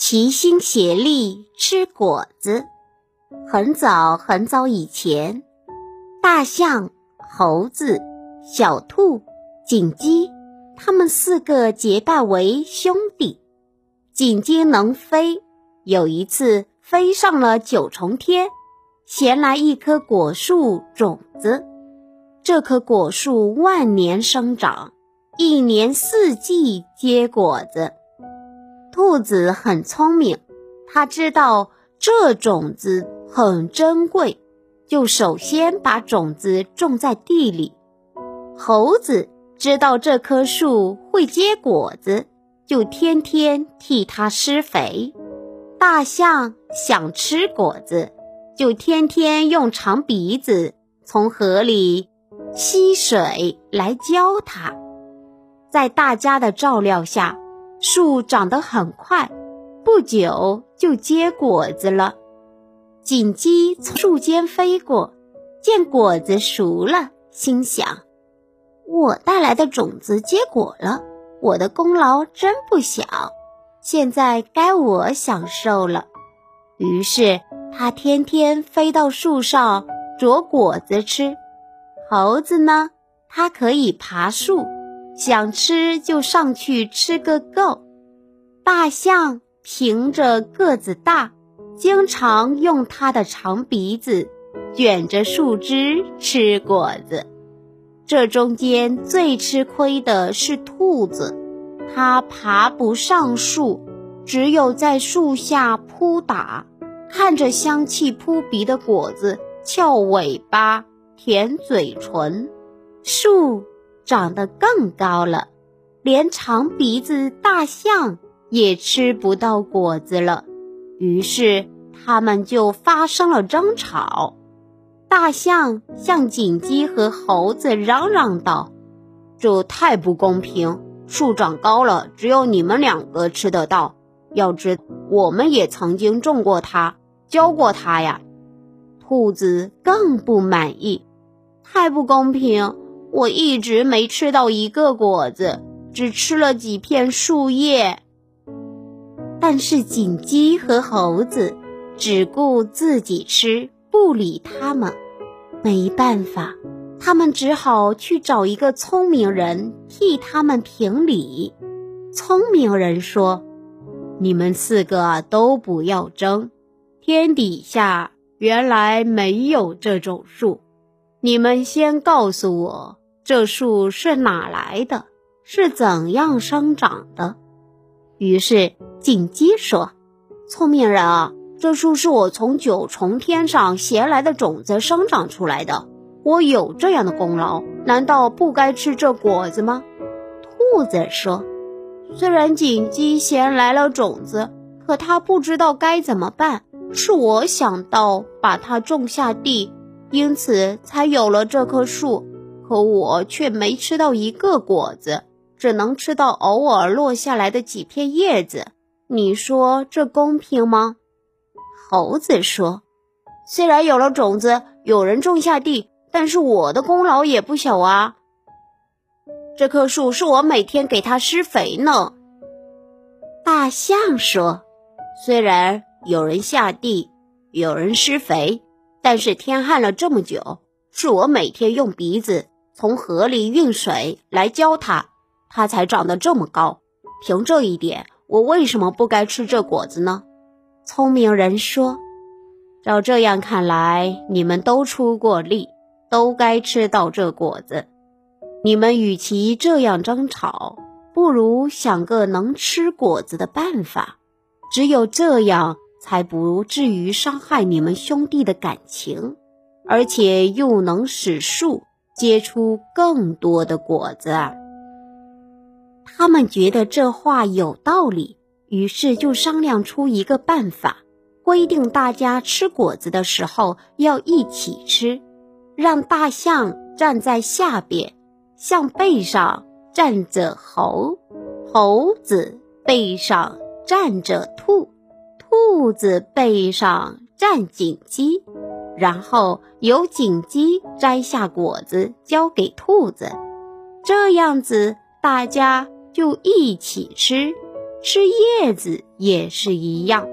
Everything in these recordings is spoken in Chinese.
齐心协力吃果子。很早很早以前，大象、猴子、小兔、锦鸡，他们四个结拜为兄弟。锦鸡能飞，有一次飞上了九重天，衔来一棵果树种子。这棵果树万年生长，一年四季结果子。兔子很聪明，它知道这种子很珍贵，就首先把种子种在地里。猴子知道这棵树会结果子，就天天替它施肥。大象想吃果子，就天天用长鼻子从河里。吸水来浇它，在大家的照料下，树长得很快，不久就结果子了。锦鸡从树间飞过，见果子熟了，心想：我带来的种子结果了，我的功劳真不小，现在该我享受了。于是，它天天飞到树上啄果子吃。猴子呢？它可以爬树，想吃就上去吃个够。大象凭着个子大，经常用它的长鼻子卷着树枝吃果子。这中间最吃亏的是兔子，它爬不上树，只有在树下扑打，看着香气扑鼻的果子，翘尾巴。舔嘴唇，树长得更高了，连长鼻子大象也吃不到果子了。于是他们就发生了争吵。大象向锦鸡和猴子嚷嚷道：“这太不公平！树长高了，只有你们两个吃得到。要知我们也曾经种过它，浇过它呀。”兔子更不满意。太不公平！我一直没吃到一个果子，只吃了几片树叶。但是锦鸡和猴子只顾自己吃，不理他们。没办法，他们只好去找一个聪明人替他们评理。聪明人说：“你们四个都不要争，天底下原来没有这种树。”你们先告诉我，这树是哪来的？是怎样生长的？于是锦鸡说：“聪明人啊，这树是我从九重天上衔来的种子生长出来的。我有这样的功劳，难道不该吃这果子吗？”兔子说：“虽然锦鸡衔来了种子，可他不知道该怎么办。是我想到把它种下地。”因此才有了这棵树，可我却没吃到一个果子，只能吃到偶尔落下来的几片叶子。你说这公平吗？猴子说：“虽然有了种子，有人种下地，但是我的功劳也不小啊。这棵树是我每天给它施肥呢。”大象说：“虽然有人下地，有人施肥。”但是天旱了这么久，是我每天用鼻子从河里运水来浇它，它才长得这么高。凭这一点，我为什么不该吃这果子呢？聪明人说：“照这样看来，你们都出过力，都该吃到这果子。你们与其这样争吵，不如想个能吃果子的办法。只有这样。”才不至于伤害你们兄弟的感情，而且又能使树结出更多的果子。他们觉得这话有道理，于是就商量出一个办法，规定大家吃果子的时候要一起吃，让大象站在下边，象背上站着猴，猴子背上站着兔。兔子背上站锦鸡，然后由锦鸡摘下果子交给兔子，这样子大家就一起吃，吃叶子也是一样。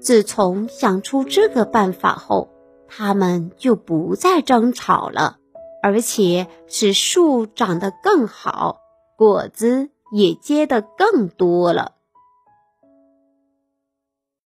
自从想出这个办法后，他们就不再争吵了，而且使树长得更好，果子也结得更多了。